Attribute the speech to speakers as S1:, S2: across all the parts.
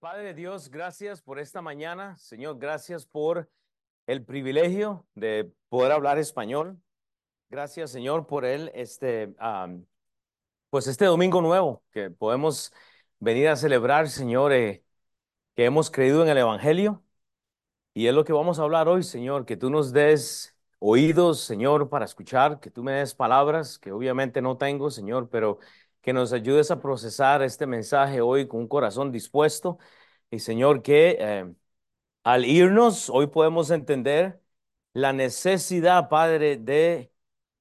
S1: Padre Dios, gracias por esta mañana. Señor, gracias por el privilegio de poder hablar español. Gracias, Señor, por él, este, pues este domingo nuevo que podemos venir a celebrar, Señor, eh, que hemos creído en el Evangelio. Y es lo que vamos a hablar hoy, Señor, que tú nos des oídos, Señor, para escuchar, que tú me des palabras que obviamente no tengo, Señor, pero que nos ayudes a procesar este mensaje hoy con un corazón dispuesto. Y Señor, que eh, al irnos, hoy podemos entender la necesidad, Padre, de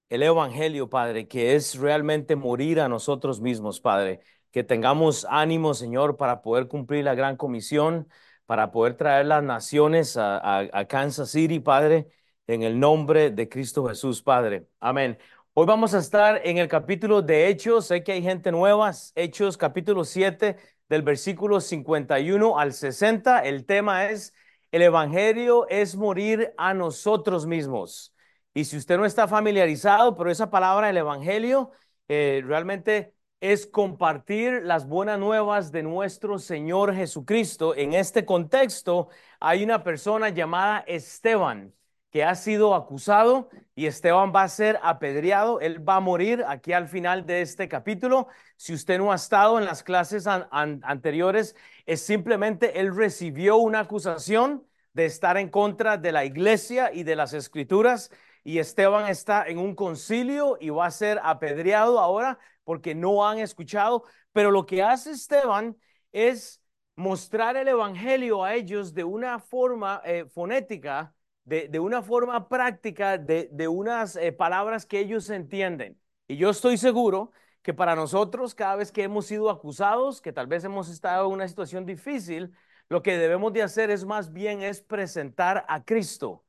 S1: el Evangelio, Padre, que es realmente morir a nosotros mismos, Padre. Que tengamos ánimo, Señor, para poder cumplir la gran comisión, para poder traer las naciones a, a Kansas City, Padre, en el nombre de Cristo Jesús, Padre. Amén. Hoy vamos a estar en el capítulo de Hechos. Sé que hay gente nueva. Hechos capítulo 7 del versículo 51 al 60. El tema es, el Evangelio es morir a nosotros mismos. Y si usted no está familiarizado, pero esa palabra, el Evangelio, eh, realmente es compartir las buenas nuevas de nuestro Señor Jesucristo. En este contexto hay una persona llamada Esteban que ha sido acusado y Esteban va a ser apedreado. Él va a morir aquí al final de este capítulo. Si usted no ha estado en las clases anteriores, es simplemente él recibió una acusación de estar en contra de la iglesia y de las escrituras. Y Esteban está en un concilio y va a ser apedreado ahora porque no han escuchado. Pero lo que hace Esteban es mostrar el evangelio a ellos de una forma eh, fonética de, una forma práctica de, unas eh, palabras que ellos entienden. Y yo estoy seguro que para nosotros, cada vez que hemos sido acusados, que tal vez hemos estado en una situación difícil, lo que debemos de hacer es más bien es presentar a Cristo.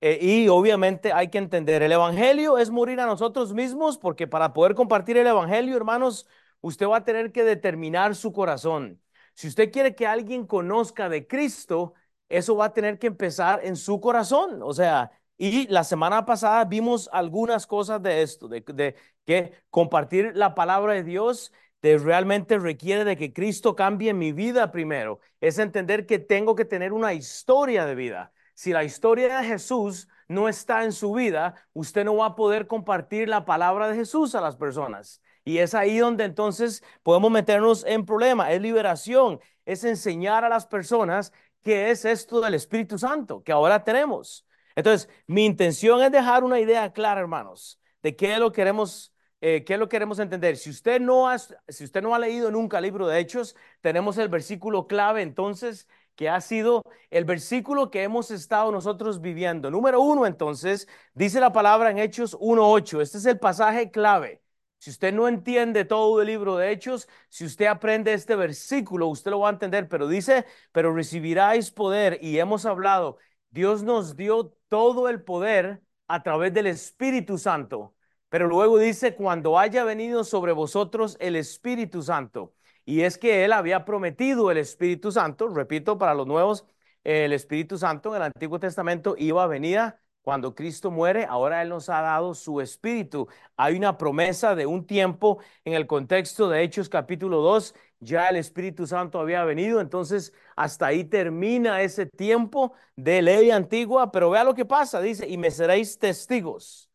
S1: Eh, y obviamente hay que entender, el Evangelio es morir a nosotros mismos, porque para poder compartir el Evangelio, hermanos, usted va a tener que determinar su corazón. Si usted quiere que alguien conozca de Cristo, eso va a tener que empezar en su corazón. O sea, y la semana pasada vimos algunas cosas de esto, de, que compartir la palabra de Dios de realmente requiere de que Cristo cambie mi vida primero. Es entender que tengo que tener una historia de vida. Si la historia de Jesús no está en su vida, usted no va a poder compartir la palabra de Jesús a las personas. Y es ahí donde entonces podemos meternos en problema. Es liberación, es enseñar a las personas qué es esto del Espíritu Santo que ahora tenemos. Entonces, mi intención es dejar una idea clara, hermanos, de qué lo queremos, eh, qué lo queremos entender. Si usted no ha, si usted no ha leído nunca el libro de Hechos, tenemos el versículo clave, entonces, que ha sido el versículo que hemos estado nosotros viviendo. Número uno, entonces, dice la palabra en Hechos 1.8. Este es el pasaje clave. Si usted no entiende todo el libro de Hechos, si usted aprende este versículo, usted lo va a entender, pero dice, pero recibiráis poder y hemos hablado, Dios nos dio todo el poder a través del Espíritu Santo, pero luego dice, cuando haya venido sobre vosotros el Espíritu Santo. Y es que Él había prometido el Espíritu Santo, repito, para los nuevos, el Espíritu Santo en el Antiguo Testamento iba a venir cuando Cristo muere, ahora Él nos ha dado su espíritu. Hay una promesa de un tiempo en el contexto de Hechos capítulo 2, ya el Espíritu Santo había venido, entonces hasta ahí termina ese tiempo de ley antigua, pero vea lo que pasa, dice, y me seréis testigos.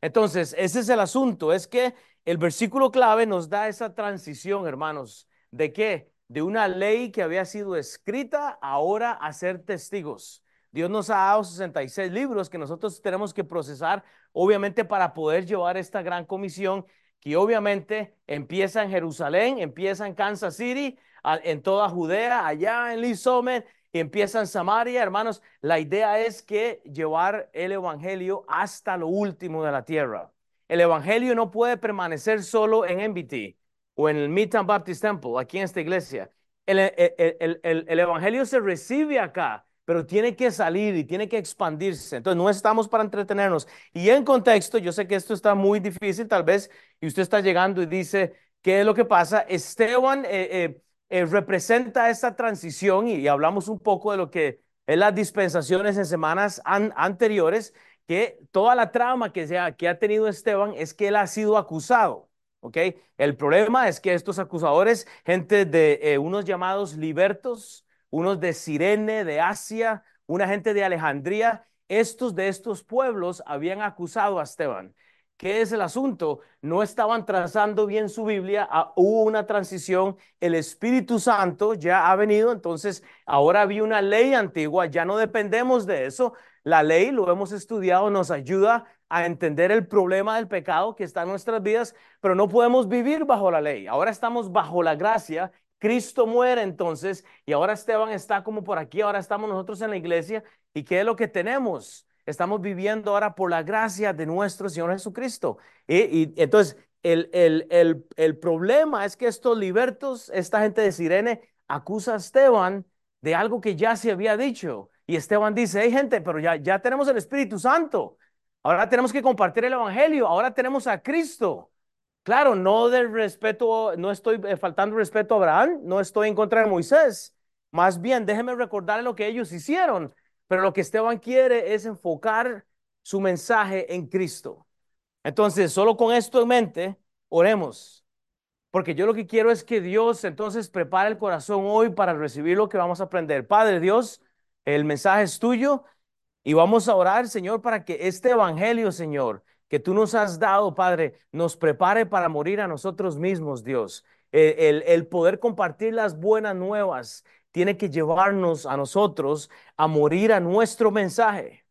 S1: Entonces, ese es el asunto, es que el versículo clave nos da esa transición, hermanos, de qué? De una ley que había sido escrita ahora a ser testigos. Dios nos ha dado 66 libros que nosotros tenemos que procesar, obviamente, para poder llevar esta gran comisión que obviamente empieza en Jerusalén, empieza en Kansas City, en toda Judea, allá en Lizomen, y empieza en Samaria. Hermanos, la idea es que llevar el Evangelio hasta lo último de la tierra. El Evangelio no puede permanecer solo en MBT o en el Midtown Baptist Temple, aquí en esta iglesia. el Evangelio se recibe acá pero tiene que salir y tiene que expandirse. Entonces, no estamos para entretenernos. Y en contexto, yo sé que esto está muy difícil, tal vez, y usted está llegando y dice, ¿qué es lo que pasa? Esteban eh, eh, eh, representa esta transición y, hablamos un poco de lo que es las dispensaciones en semanas anteriores, que toda la trama que, que ha tenido Esteban es que él ha sido acusado. ¿ok? El problema es que estos acusadores, gente de unos llamados libertos, unos de Sirene, de Asia, una gente de Alejandría, estos de estos pueblos habían acusado a Esteban. ¿Qué es el asunto? No estaban trazando bien su Biblia, ah, hubo una transición, el Espíritu Santo ya ha venido, entonces ahora había una ley antigua, ya no dependemos de eso. La ley, lo hemos estudiado, nos ayuda a entender el problema del pecado que está en nuestras vidas, pero no podemos vivir bajo la ley. Ahora estamos bajo la gracia. Cristo muere entonces y ahora Esteban está como por aquí, ahora estamos nosotros en la iglesia. ¿Y qué es lo que tenemos? Estamos viviendo ahora por la gracia de nuestro Señor Jesucristo. Y, entonces, el, el, el, problema es que estos libertos, esta gente de Sirene, acusa a Esteban de algo que ya se había dicho. Y Esteban dice, hey gente, pero ya, ya tenemos el Espíritu Santo. Ahora tenemos que compartir el Evangelio. Ahora tenemos a Cristo. Claro, no del respeto, no estoy eh, faltando respeto a Abraham, no estoy en contra de Moisés. Más bien, déjenme recordar lo que ellos hicieron. Pero lo que Esteban quiere es enfocar su mensaje en Cristo. Entonces, solo con esto en mente, oremos. Porque yo lo que quiero es que Dios entonces prepare el corazón hoy para recibir lo que vamos a aprender. Padre Dios, el mensaje es tuyo y vamos a orar, Señor, para que este evangelio, Señor, que tú nos has dado, Padre, nos prepare para morir a nosotros mismos, Dios. El, poder compartir las buenas nuevas, tiene que llevarnos a nosotros a morir a nuestro mensaje,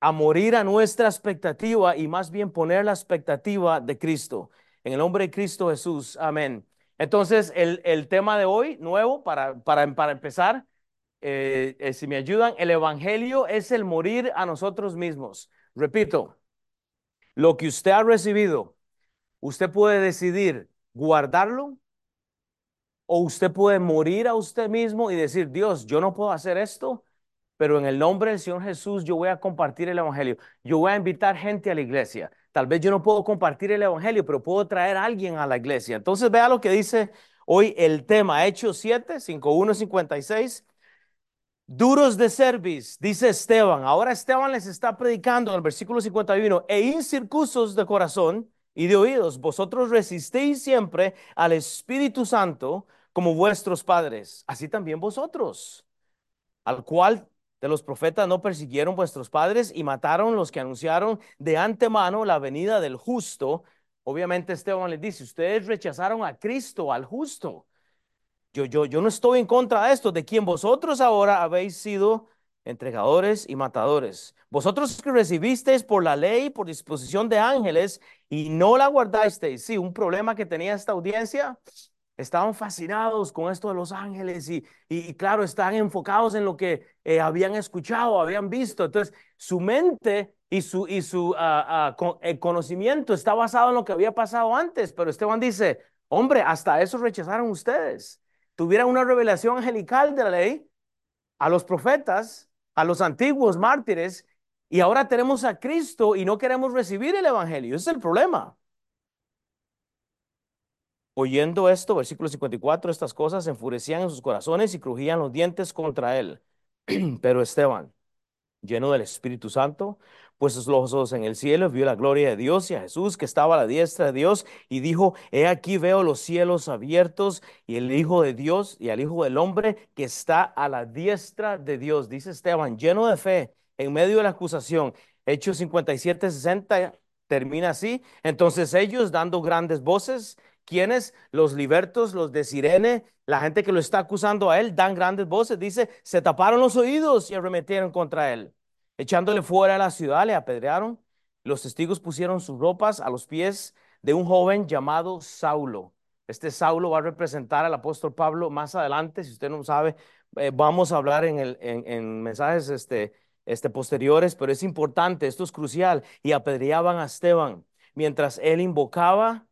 S1: a morir a nuestra expectativa y más bien poner la expectativa de Cristo. En el nombre de Cristo Jesús. Amén. Entonces, el, tema de hoy, nuevo, para, para, para empezar, eh, eh, si me ayudan, el Evangelio es el morir a nosotros mismos. Repito, lo que usted ha recibido, usted puede decidir guardarlo o usted puede morir a usted mismo y decir, Dios, yo no puedo hacer esto, pero en el nombre del Señor Jesús yo voy a compartir el Evangelio. Yo voy a invitar gente a la iglesia. Tal vez yo no puedo compartir el Evangelio, pero puedo traer a alguien a la iglesia. Entonces vea lo que dice hoy el tema, Hechos 7, 51, 56. Duros de cerviz, dice Esteban. Ahora Esteban les está predicando en el versículo 51, e incircusos de corazón y de oídos, vosotros resistéis siempre al Espíritu Santo como vuestros padres, así también vosotros, al cual de los profetas no persiguieron vuestros padres y mataron los que anunciaron de antemano la venida del justo. Obviamente Esteban les dice, ustedes rechazaron a Cristo, al justo. Yo, yo, yo no estoy en contra de esto, de quien vosotros ahora habéis sido entregadores y matadores. Vosotros que recibisteis por la ley, por disposición de ángeles, y no la guardasteis. Sí, un problema que tenía esta audiencia Estaban fascinados con esto de los ángeles y, y, claro, estaban enfocados en lo que eh, habían escuchado, habían visto. Entonces, su mente y su, y su ah, ah, el conocimiento está basado en lo que había pasado antes. Pero Esteban dice, hombre, hasta eso rechazaron ustedes. Tuvieran una revelación angelical de la ley a los profetas, a los antiguos mártires, y ahora tenemos a Cristo y no queremos recibir el Evangelio. Ese es el problema. Oyendo esto, versículo 54, estas cosas enfurecían en sus corazones y crujían los dientes contra él. Pero Esteban, lleno del Espíritu Santo, puestos los ojos en el cielo, vio la gloria de Dios y a Jesús que estaba a la diestra de Dios y dijo, he aquí veo los cielos abiertos y el Hijo de Dios y al Hijo del Hombre que está a la diestra de Dios. Dice Esteban, lleno de fe, en medio de la acusación. Hechos 57, 60 termina así. Entonces ellos dando grandes voces ¿Quiénes? Los libertos, los de Sirene, la gente que lo está acusando a él, dan grandes voces. Dice, se taparon los oídos y arremetieron contra él. Echándole fuera de la ciudad, le apedrearon. Los testigos pusieron sus ropas a los pies de un joven llamado Saulo. Este Saulo va a representar al apóstol Pablo más adelante. Si usted no sabe, eh, vamos a hablar en, el, en, mensajes este, este, posteriores, pero es importante, esto es crucial. Y apedreaban a Esteban mientras él invocaba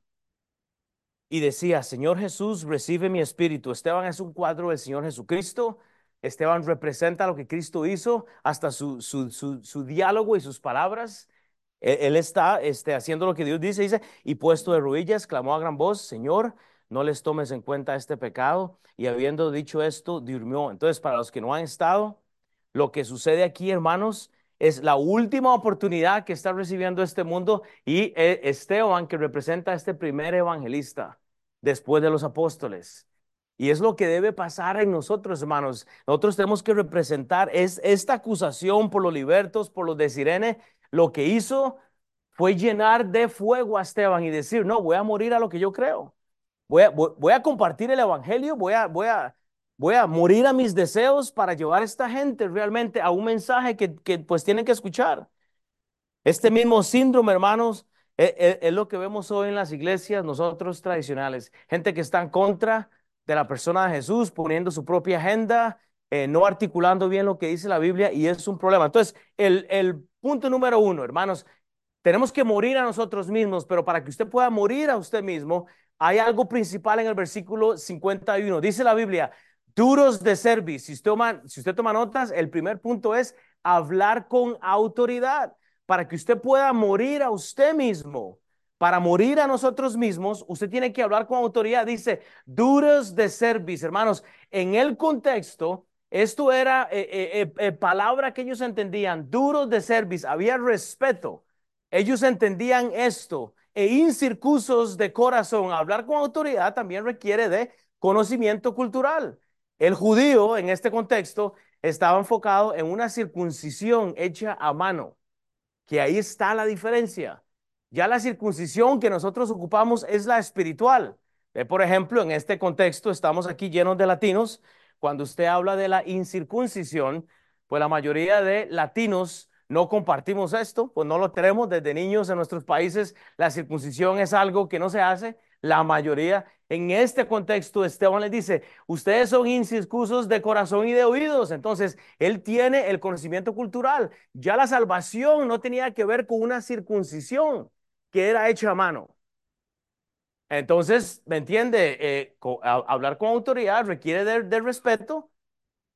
S1: y decía, Señor Jesús, recibe mi espíritu. Esteban es un cuadro del Señor Jesucristo. Esteban representa lo que Cristo hizo, hasta su, su, diálogo y sus palabras. Él, está este, haciendo lo que Dios dice, dice, y puesto de rodillas, clamó a gran voz, Señor, no les tomes en cuenta este pecado. Y habiendo dicho esto, durmió. Entonces, para los que no han estado, lo que sucede aquí, hermanos, es la última oportunidad que está recibiendo este mundo y eh, Esteban que representa a este primer evangelista después de los apóstoles. Y es lo que debe pasar en nosotros, hermanos. Nosotros tenemos que representar es esta acusación por los libertos, por los de Sirene. Lo que hizo fue llenar de fuego a Esteban y decir, no, voy a morir a lo que yo creo. Voy a, compartir el evangelio, voy a, morir a mis deseos para llevar a esta gente realmente a un mensaje que, pues tienen que escuchar. Este mismo síndrome, hermanos, es, e, es, lo que vemos hoy en las iglesias, nosotros tradicionales. Gente que está en contra de la persona de Jesús, poniendo su propia agenda, eh, no articulando bien lo que dice la Biblia y es un problema. Entonces, el, el punto número uno, hermanos, tenemos que morir a nosotros mismos, pero para que usted pueda morir a usted mismo, hay algo principal en el versículo 51. Dice la Biblia, duros de servicio. Si usted toma, si usted toma notas, el primer punto es hablar con autoridad para que usted pueda morir a usted mismo para morir a nosotros mismos, usted tiene que hablar con autoridad. Dice, duros de servicio, hermanos. En el contexto, esto era eh, eh, eh, palabra que ellos entendían, duros de servicio, había respeto. Ellos entendían esto. E incircusos de corazón, hablar con autoridad también requiere de conocimiento cultural. El judío, en este contexto, estaba enfocado en una circuncisión hecha a mano, que ahí está la diferencia. Ya la circuncisión que nosotros ocupamos es la espiritual. por ejemplo, en este contexto estamos aquí llenos de latinos. Cuando usted habla de la incircuncisión, pues la mayoría de latinos no compartimos esto, pues no lo tenemos desde niños en nuestros países. La circuncisión es algo que no se hace. La mayoría, en este contexto, Esteban le dice, ustedes son incircusos de corazón y de oídos. Entonces, él tiene el conocimiento cultural. Ya la salvación no tenía que ver con una circuncisión que era hecho a mano. Entonces, ¿me entiende? Eh, hablar con autoridad requiere de, respeto,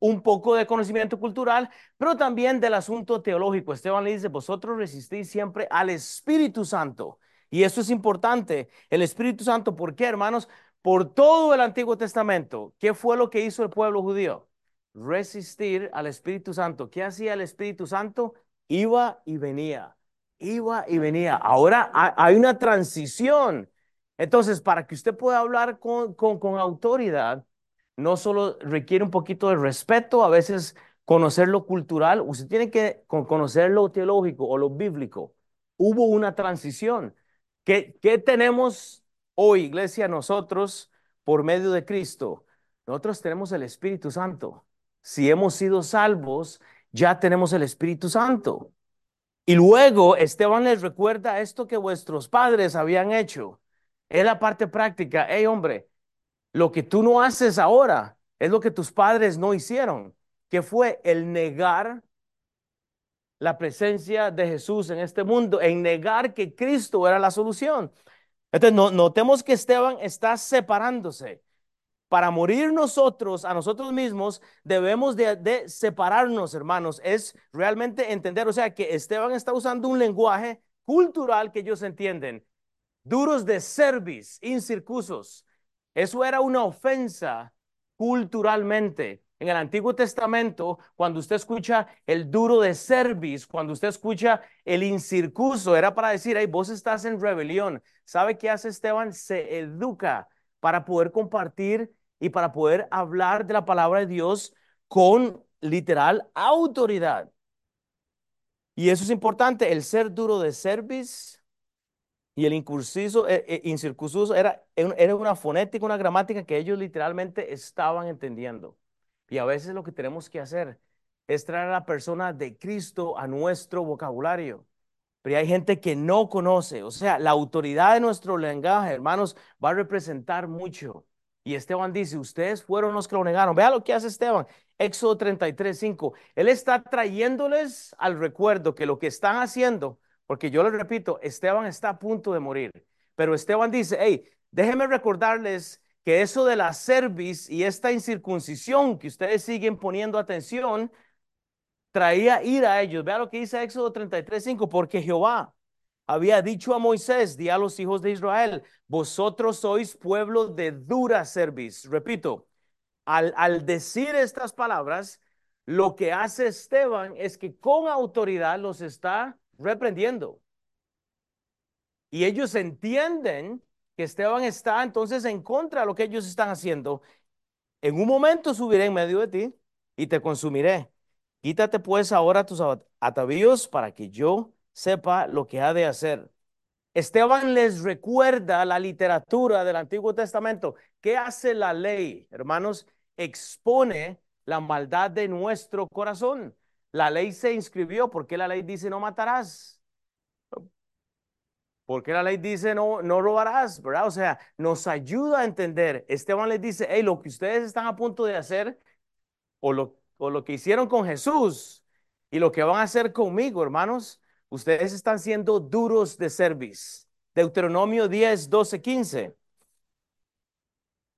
S1: un poco de conocimiento cultural, pero también del asunto teológico. Esteban le dice, vosotros resistís siempre al Espíritu Santo. Y eso es importante, el Espíritu Santo, ¿por qué, hermanos? Por todo el Antiguo Testamento, ¿qué fue lo que hizo el pueblo judío? Resistir al Espíritu Santo. ¿Qué hacía el Espíritu Santo? Iba y venía iba y venía. Ahora hay una transición. Entonces, para que usted pueda hablar con, con, autoridad, no solo requiere un poquito de respeto, a veces conocer lo cultural, usted tiene que conocer lo teológico o lo bíblico. Hubo una transición. ¿Qué, qué tenemos hoy, iglesia, nosotros por medio de Cristo? Nosotros tenemos el Espíritu Santo. Si hemos sido salvos, ya tenemos el Espíritu Santo. Y luego Esteban les recuerda esto que vuestros padres habían hecho. Es la parte práctica. Hey, hombre, lo que tú no haces ahora es lo que tus padres no hicieron, que fue el negar la presencia de Jesús en este mundo, en negar que Cristo era la solución. Entonces, no, notemos que Esteban está separándose para morir nosotros, a nosotros mismos, debemos de, separarnos, hermanos. Es realmente entender, o sea, que Esteban está usando un lenguaje cultural que ellos entienden. Duros de cerviz, incircusos. Eso era una ofensa culturalmente. En el Antiguo Testamento, cuando usted escucha el duro de cerviz, cuando usted escucha el incircuso, era para decir, hey, vos estás en rebelión. ¿Sabe qué hace Esteban? Se educa para poder compartir y para poder hablar de la palabra de Dios con literal autoridad. Y eso es importante, el ser duro de cerviz y el incursiso, eh, eh, incircunciso era, era una fonética, una gramática que ellos literalmente estaban entendiendo. Y a veces lo que tenemos que hacer es traer a la persona de Cristo a nuestro vocabulario. Pero hay gente que no conoce, o sea, la autoridad de nuestro lenguaje, hermanos, va a representar mucho. Y Esteban dice, ustedes fueron los que lo negaron. Vea lo que hace Esteban. Éxodo 33, 5. Él está trayéndoles al recuerdo que lo que están haciendo, porque yo les repito, Esteban está a punto de morir. Pero Esteban dice, hey, déjenme recordarles que eso de la cerviz y esta incircuncisión que ustedes siguen poniendo atención, traía ira a ellos. Vea lo que dice Éxodo 33, 5, porque Jehová había dicho a Moisés, di a los hijos de Israel, vosotros sois pueblo de dura cerviz. Repito, al, al decir estas palabras, lo que hace Esteban es que con autoridad los está reprendiendo. Y ellos entienden que Esteban está entonces en contra de lo que ellos están haciendo. En un momento subiré en medio de ti y te consumiré. Quítate pues ahora tus atavíos para que yo sepa lo que ha de hacer. Esteban les recuerda la literatura del Antiguo Testamento. ¿Qué hace la ley? Hermanos, expone la maldad de nuestro corazón. La ley se inscribió porque la ley dice no matarás. Porque la ley dice no, no robarás, ¿verdad? O sea, nos ayuda a entender. Esteban les dice, hey, lo que ustedes están a punto de hacer o lo, o lo que hicieron con Jesús y lo que van a hacer conmigo, hermanos, ustedes están siendo duros de service. Deuteronomio 10, 12, 15.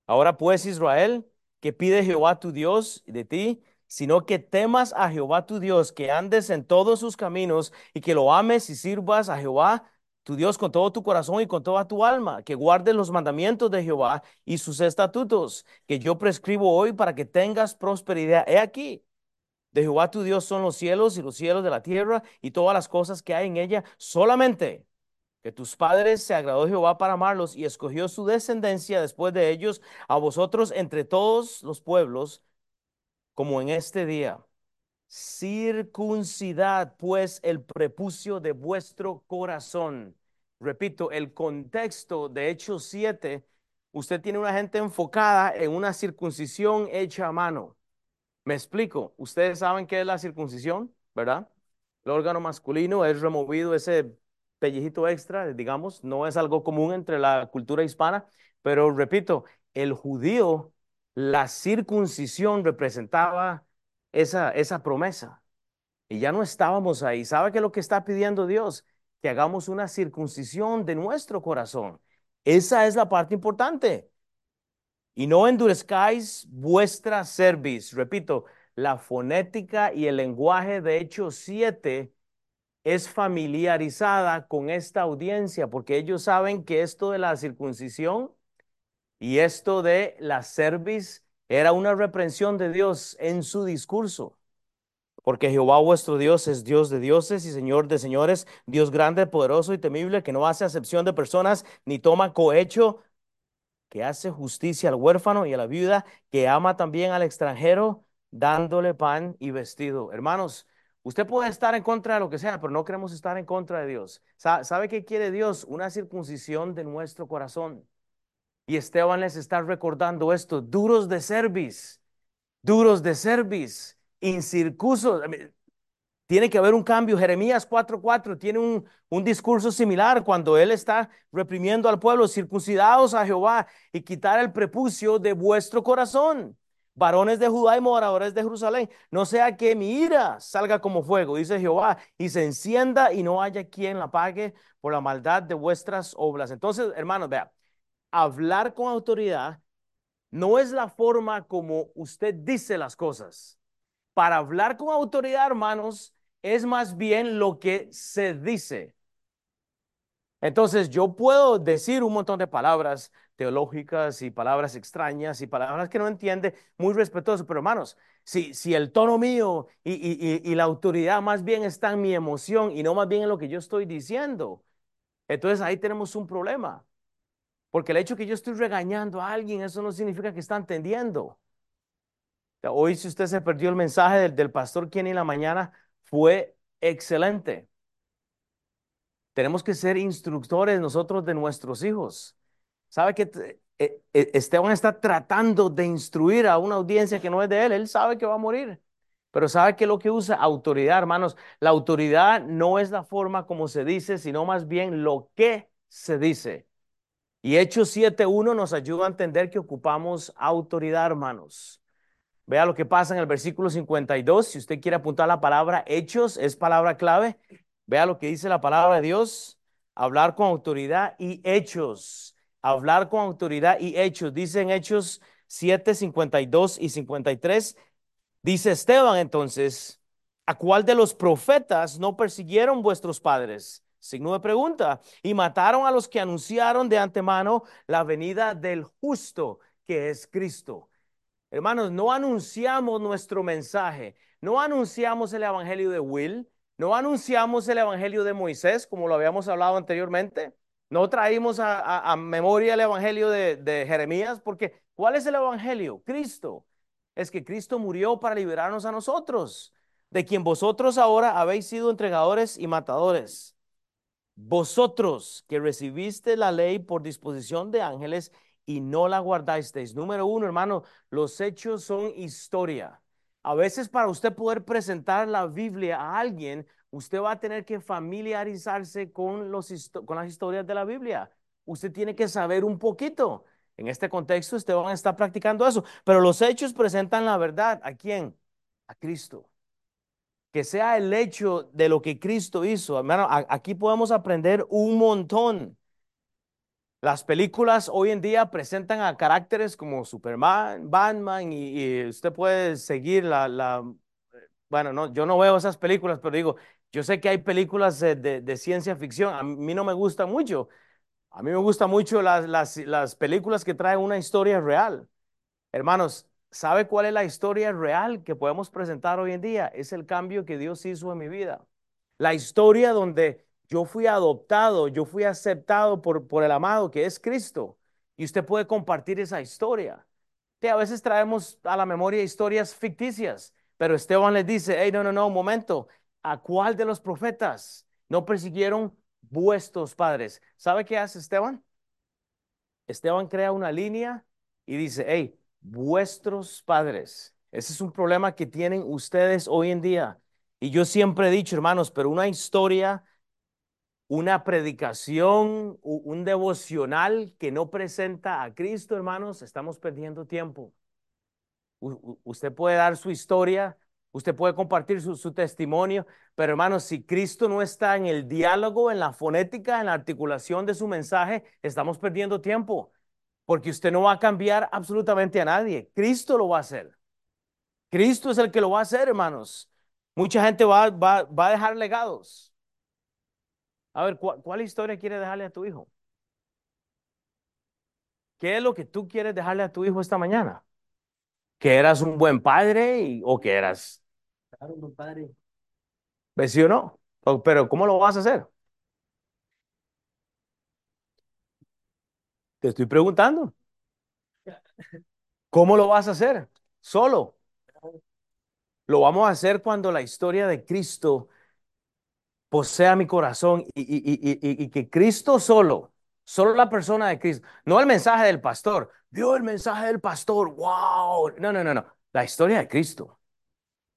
S1: Ahora pues, Israel, que pide Jehová tu Dios de ti, sino que temas a Jehová tu Dios, que andes en todos sus caminos y que lo ames y sirvas a Jehová tu Dios con todo tu corazón y con toda tu alma, que guardes los mandamientos de Jehová y sus estatutos, que yo prescribo hoy para que tengas prosperidad. He aquí, de Jehová tu Dios son los cielos y los cielos de la tierra y todas las cosas que hay en ella, solamente que tus padres se agradó Jehová para amarlos y escogió su descendencia después de ellos a vosotros entre todos los pueblos, como en este día. Circuncidad pues el prepucio de vuestro corazón. Repito, el contexto de Hechos 7, usted tiene una gente enfocada en una circuncisión hecha a mano. Me explico, ustedes saben qué es la circuncisión, ¿verdad? El órgano masculino es removido ese pellejito extra, digamos, no es algo común entre la cultura hispana, pero repito, el judío, la circuncisión representaba esa, esa promesa. Y ya no estábamos ahí. ¿Sabe qué es lo que está pidiendo Dios? Que hagamos una circuncisión de nuestro corazón. Esa es la parte importante. Y no endurezcáis vuestra cerviz. Repito, la fonética y el lenguaje de Hechos 7 es familiarizada con esta audiencia porque ellos saben que esto de la circuncisión y esto de la cerviz era una reprensión de Dios en su discurso. Porque Jehová vuestro Dios es Dios de dioses y Señor de señores, Dios grande, poderoso y temible, que no hace acepción de personas ni toma cohecho, que hace justicia al huérfano y a la viuda, que ama también al extranjero, dándole pan y vestido. Hermanos, Usted puede estar en contra de lo que sea, pero no queremos estar en contra de Dios. ¿Sabe qué quiere Dios? Una circuncisión de nuestro corazón. Y Esteban les está recordando esto, duros de cerviz, duros de cerviz, incircusos. Tiene que haber un cambio. Jeremías 4:4 tiene un, un discurso similar cuando él está reprimiendo al pueblo, circuncidados a Jehová y quitar el prepucio de vuestro corazón varones de Judá y moradores de Jerusalén, no sea que mi ira salga como fuego, dice Jehová, y se encienda y no haya quien la pague por la maldad de vuestras obras. Entonces, hermanos, vea, hablar con autoridad no es la forma como usted dice las cosas. Para hablar con autoridad, hermanos, es más bien lo que se dice. Entonces yo puedo decir un montón de palabras teológicas y palabras extrañas y palabras que no entiende, muy respetuoso, pero hermanos, si, si el tono mío y, y, la autoridad más bien está en mi emoción y no más bien en lo que yo estoy diciendo, entonces ahí tenemos un problema. Porque el hecho que yo estoy regañando a alguien, eso no significa que está entendiendo. Hoy si usted se perdió el mensaje del, del pastor Kenny en la mañana, fue excelente. Tenemos que ser instructores nosotros de nuestros hijos. ¿Sabe que eh, eh, Esteban está tratando de instruir a una audiencia que no es de él? Él sabe que va a morir. Pero ¿sabe qué es lo que usa? Autoridad, hermanos. La autoridad no es la forma como se dice, sino más bien lo que se dice. Y Hechos 7.1 nos ayuda a entender que ocupamos autoridad, hermanos. Vea lo que pasa en el versículo 52. Si usted quiere apuntar la palabra hechos, es palabra clave. Vea lo que dice la palabra de Dios, hablar con autoridad y hechos. Hablar con autoridad y hechos. Dice en Hechos 7, 52 y 53. Dice Esteban entonces, ¿a cuál de los profetas no persiguieron vuestros padres? Signo de pregunta. Y mataron a los que anunciaron de antemano la venida del justo, que es Cristo. Hermanos, no anunciamos nuestro mensaje, no anunciamos el evangelio de Will, no anunciamos el evangelio de Moisés, como lo habíamos hablado anteriormente. No traímos a, memoria el evangelio de, de Jeremías, porque ¿cuál es el evangelio? Cristo. Es que Cristo murió para liberarnos a nosotros, de quien vosotros ahora habéis sido entregadores y matadores. Vosotros que recibiste la ley por disposición de ángeles y no la guardasteis. Número uno, hermano, los hechos son historia. A veces para usted poder presentar la Biblia a alguien, usted va a tener que familiarizarse con, los, con las historias de la Biblia. Usted tiene que saber un poquito. En este contexto, usted va a estar practicando eso. Pero los hechos presentan la verdad. ¿A quién? A Cristo. Que sea el hecho de lo que Cristo hizo. Hermano, aquí podemos aprender un montón. Las películas hoy en día presentan a caracteres como Superman, Batman y, usted puede seguir la, la, bueno, no, yo no veo esas películas, pero digo, yo sé que hay películas de, de, ciencia ficción, a mí no me gusta mucho. A mí me gustan mucho las, las, las películas que traen una historia real. Hermanos, ¿sabe cuál es la historia real que podemos presentar hoy en día? Es el cambio que Dios hizo en mi vida. La historia donde yo fui adoptado, yo fui aceptado por, por el amado que es Cristo. Y usted puede compartir esa historia. Que a veces traemos a la memoria historias ficticias, pero Esteban les dice, hey, no, no, no, momento, ¿a cuál de los profetas no persiguieron vuestros padres? ¿Sabe qué hace Esteban? Esteban crea una línea y dice, hey, vuestros padres. Ese es un problema que tienen ustedes hoy en día. Y yo siempre he dicho, hermanos, pero una historia una predicación, un devocional que no presenta a Cristo, hermanos, estamos perdiendo tiempo. usted puede dar su historia, usted puede compartir su, su, testimonio, pero hermanos, si Cristo no está en el diálogo, en la fonética, en la articulación de su mensaje, estamos perdiendo tiempo, porque usted no va a cambiar absolutamente a nadie. Cristo lo va a hacer. Cristo es el que lo va a hacer, hermanos. Mucha gente va, va, va a dejar legados. A ver, ¿cuál, historia quieres dejarle a tu hijo? ¿Qué es lo que tú quieres dejarle a tu hijo esta mañana? ¿Que eras un buen padre o que eras?
S2: Claro, un buen padre.
S1: ¿Ves sí o no? Pero ¿cómo lo vas a hacer? Te estoy preguntando. ¿Cómo lo vas a hacer? Solo. Lo vamos a hacer cuando la historia de Cristo posea mi corazón y, que Cristo solo, solo la persona de Cristo, no el mensaje del pastor, vio el mensaje del pastor, wow, no, no, no, no, la historia de Cristo.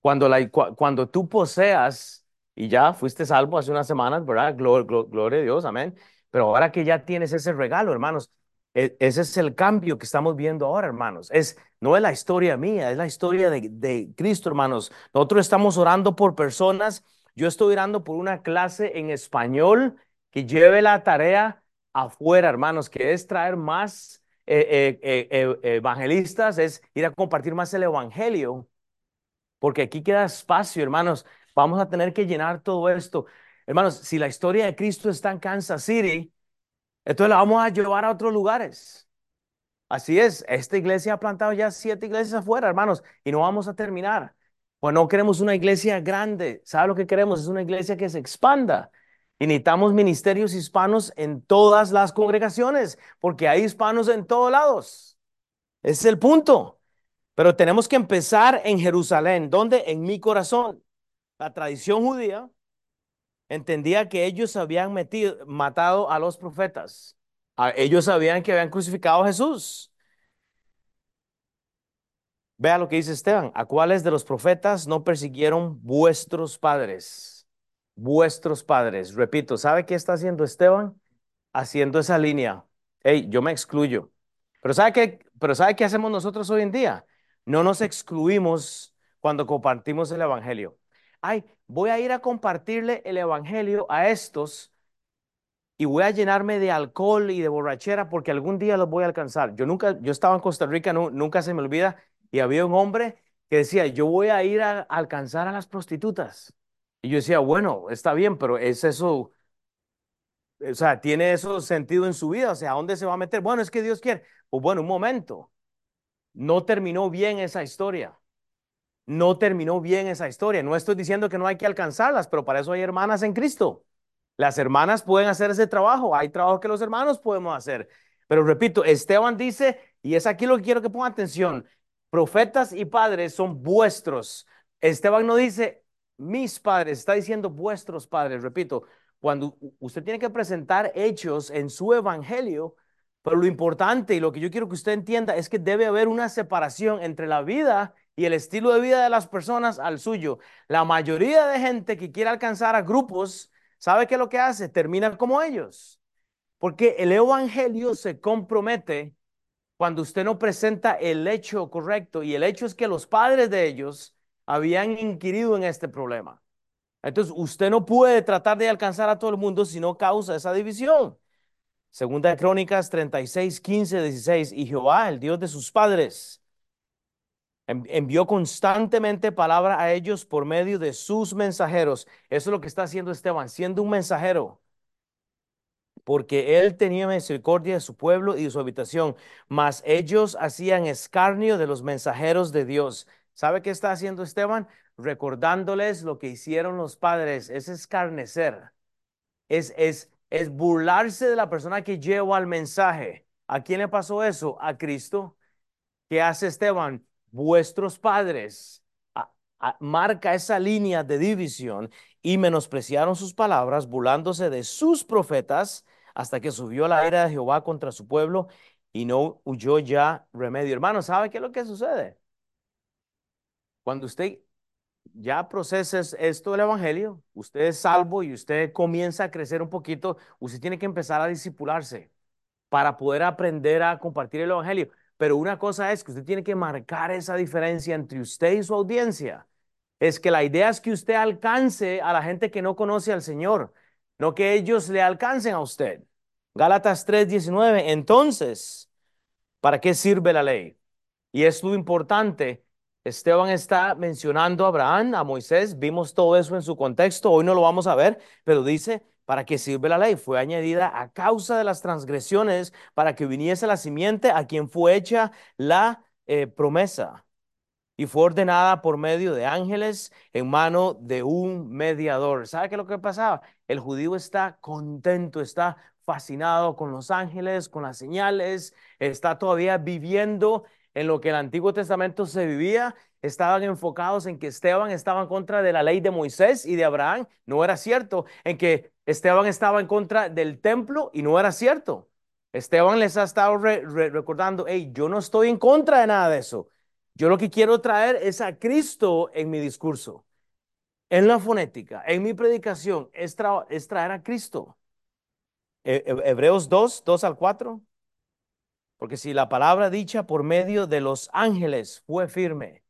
S1: Cuando, la, cuando tú poseas, y ya fuiste salvo hace unas semanas, ¿verdad? Gloria, a Dios, amén. Pero ahora que ya tienes ese regalo, hermanos, e, ese es el cambio que estamos viendo ahora, hermanos. Es, no es la historia mía, es la historia de, de Cristo, hermanos. Nosotros estamos orando por personas yo estoy orando por una clase en español que lleve la tarea afuera, hermanos, que es traer más eh, eh, eh, evangelistas, es ir a compartir más el evangelio, porque aquí queda espacio, hermanos. Vamos a tener que llenar todo esto. Hermanos, si la historia de Cristo está en Kansas City, entonces la vamos a llevar a otros lugares. Así es, esta iglesia ha plantado ya siete iglesias afuera, hermanos, y no vamos a terminar. Pues no queremos una iglesia grande. ¿Sabe lo que queremos? Es una iglesia que se expanda. Y ministerios hispanos en todas las congregaciones, porque hay hispanos en todos lados. Ese es el punto. Pero tenemos que empezar en Jerusalén, donde en mi corazón, la tradición judía entendía que ellos habían metido, matado a los profetas. Ellos sabían que habían crucificado a Jesús. Vea lo que dice Esteban. ¿A cuáles de los profetas no persiguieron vuestros padres? Vuestros padres. Repito, ¿sabe qué está haciendo Esteban? Haciendo esa línea. Hey, yo me excluyo. Pero ¿sabe qué, pero ¿sabe qué hacemos nosotros hoy en día? No nos excluimos cuando compartimos el Evangelio. Ay, voy a ir a compartirle el Evangelio a estos y voy a llenarme de alcohol y de borrachera porque algún día los voy a alcanzar. Yo nunca, yo estaba en Costa Rica, nunca se me olvida y había un hombre que decía, yo voy a ir a, alcanzar a las prostitutas. Y yo decía, bueno, está bien, pero es eso, o sea, tiene eso sentido en su vida, o sea, ¿a dónde se va a meter? Bueno, es que Dios quiere. Pues bueno, un momento. no terminó bien esa historia. No terminó bien esa historia. No estoy diciendo que no hay que alcanzarlas, pero para eso hay hermanas en Cristo. Las hermanas pueden hacer ese trabajo. Hay trabajo que los hermanos podemos hacer. Pero repito, Esteban dice, y es aquí lo que quiero que pongan atención, profetas y padres son vuestros. Esteban no dice mis padres, está diciendo vuestros padres. Repito, cuando usted tiene que presentar hechos en su evangelio, pero lo importante y lo que yo quiero que usted entienda es que debe haber una separación entre la vida y el estilo de vida de las personas al suyo. La mayoría de gente que quiere alcanzar a grupos, ¿sabe qué es lo que hace? Termina como ellos. Porque el evangelio se compromete cuando usted no presenta el hecho correcto y el hecho es que los padres de ellos habían inquirido en este problema. Entonces, usted no puede tratar de alcanzar a todo el mundo si no causa esa división. Segunda de Crónicas 36, 15, 16. Y Jehová, el Dios de sus padres, envió constantemente palabra a ellos por medio de sus mensajeros. Eso es lo que está haciendo Esteban, siendo un mensajero. Porque él tenía misericordia de su pueblo y de su habitación, mas ellos hacían escarnio de los mensajeros de Dios. ¿Sabe qué está haciendo Esteban? Recordándoles lo que hicieron los padres. Es escarnecer. Es, es es burlarse de la persona que lleva el mensaje. ¿A quién le pasó eso? A Cristo. ¿Qué hace Esteban? Vuestros padres. marca esa línea de división y menospreciaron sus palabras, burlándose de sus profetas, hasta que subió la ira de Jehová contra su pueblo y no huyó ya remedio. Hermano, ¿sabe qué es lo que sucede? Cuando usted ya proceses esto del Evangelio, usted es salvo y usted comienza a crecer un poquito, usted tiene que empezar a disipularse para poder aprender a compartir el Evangelio. Pero una cosa es que usted tiene que marcar esa diferencia entre usted y su audiencia. Es que la idea es que usted alcance a la gente que no conoce al Señor, no que ellos le alcancen a usted. Gálatas 3:19. Entonces, ¿para qué sirve la ley? Y es lo importante Esteban está mencionando a Abraham, a Moisés, vimos todo eso en su contexto, hoy no lo vamos a ver, pero dice, ¿para qué sirve la ley? Fue añadida a causa de las transgresiones para que viniese la simiente a quien fue hecha la eh, promesa y fue ordenada por medio de ángeles en mano de un mediador. ¿Sabe qué es lo que pasaba? El judío está contento, está fascinado con los ángeles, con las señales, está todavía viviendo en lo que el Antiguo Testamento se vivía, estaban enfocados en que Esteban estaba en contra de la ley de Moisés y de Abraham. No era cierto. En que Esteban estaba en contra del templo y no era cierto. Esteban les ha estado recordando, hey, yo no estoy en contra de nada de eso. Yo lo que quiero traer es a Cristo en mi discurso, en la fonética, en mi predicación, es, traer a Cristo. Hebreos 2, 2 al 4. Porque si la palabra dicha por medio de los ángeles fue firme.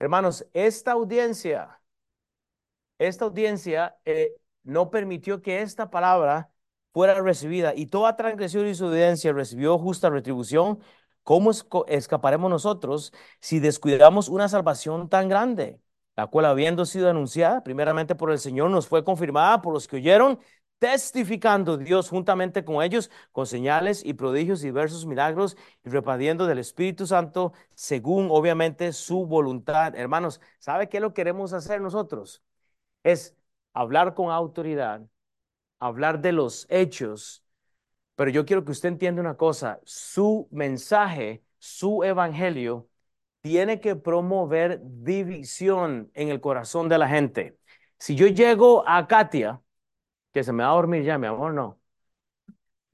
S1: Hermanos, esta audiencia, esta audiencia eh, no permitió que esta palabra fuera recibida y toda transgresión y su audiencia recibió justa retribución. ¿Cómo escaparemos nosotros si descuidamos una salvación tan grande? La cual habiendo sido anunciada primeramente por el Señor, nos fue confirmada por los que oyeron, testificando Dios juntamente con ellos con señales y prodigios y diversos milagros y repartiendo del Espíritu Santo según obviamente su voluntad. Hermanos, ¿sabe qué lo queremos hacer nosotros? Es hablar con autoridad, hablar de los hechos, pero yo quiero que usted entienda una cosa, su mensaje, su evangelio tiene que promover división en el corazón de la gente. Si yo llego a Katia, que se me va a dormir ya, mi amor, no.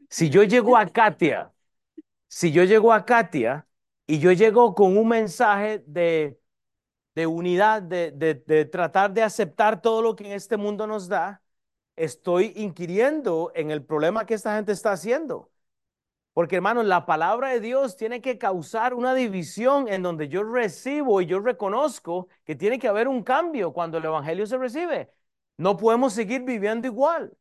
S1: Si yo llego a Katia, si yo llego a Katia y yo llego con un mensaje de, de unidad, de, de, de tratar de aceptar todo lo que en este mundo nos da, estoy inquiriendo en el problema que esta gente está haciendo. Porque hermanos, la palabra de Dios tiene que causar una división en donde yo recibo y yo reconozco que tiene que haber un cambio cuando el Evangelio se recibe. No podemos seguir viviendo igual.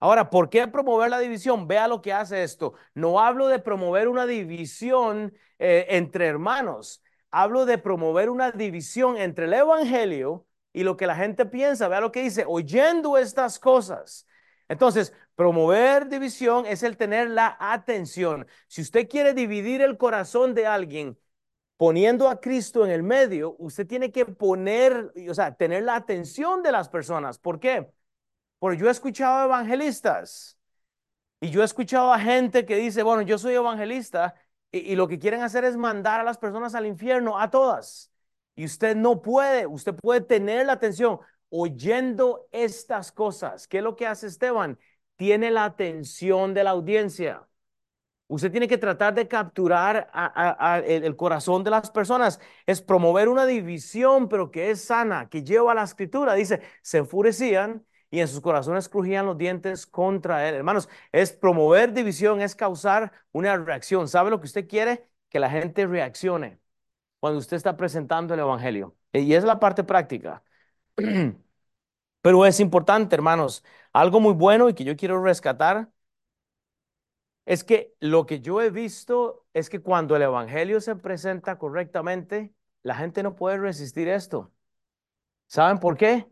S1: Ahora, ¿por qué promover la división? Vea lo que hace esto. No hablo de promover una división eh, entre hermanos. Hablo de promover una división entre el Evangelio y lo que la gente piensa. Vea lo que dice, oyendo estas cosas. Entonces, promover división es el tener la atención. Si usted quiere dividir el corazón de alguien poniendo a Cristo en el medio, usted tiene que poner, o sea, tener la atención de las personas. ¿Por qué? Porque yo he escuchado evangelistas y yo he escuchado a gente que dice, bueno, yo soy evangelista y, lo que quieren hacer es mandar a las personas al infierno, a todas. Y usted no puede, usted puede tener la atención oyendo estas cosas. ¿Qué es lo que hace Esteban? Tiene la atención de la audiencia. Usted tiene que tratar de capturar el, corazón de las personas. Es promover una división, pero que es sana, que lleva a la escritura. Dice, se enfurecían y en sus corazones crujían los dientes contra él. Hermanos, es promover división, es causar una reacción. ¿Sabe lo que usted quiere? Que la gente reaccione cuando usted está presentando el Evangelio. Y es la parte práctica. Pero es importante, hermanos, algo muy bueno y que yo quiero rescatar es que lo que yo he visto es que cuando el Evangelio se presenta correctamente, la gente no puede resistir esto. ¿Saben por qué?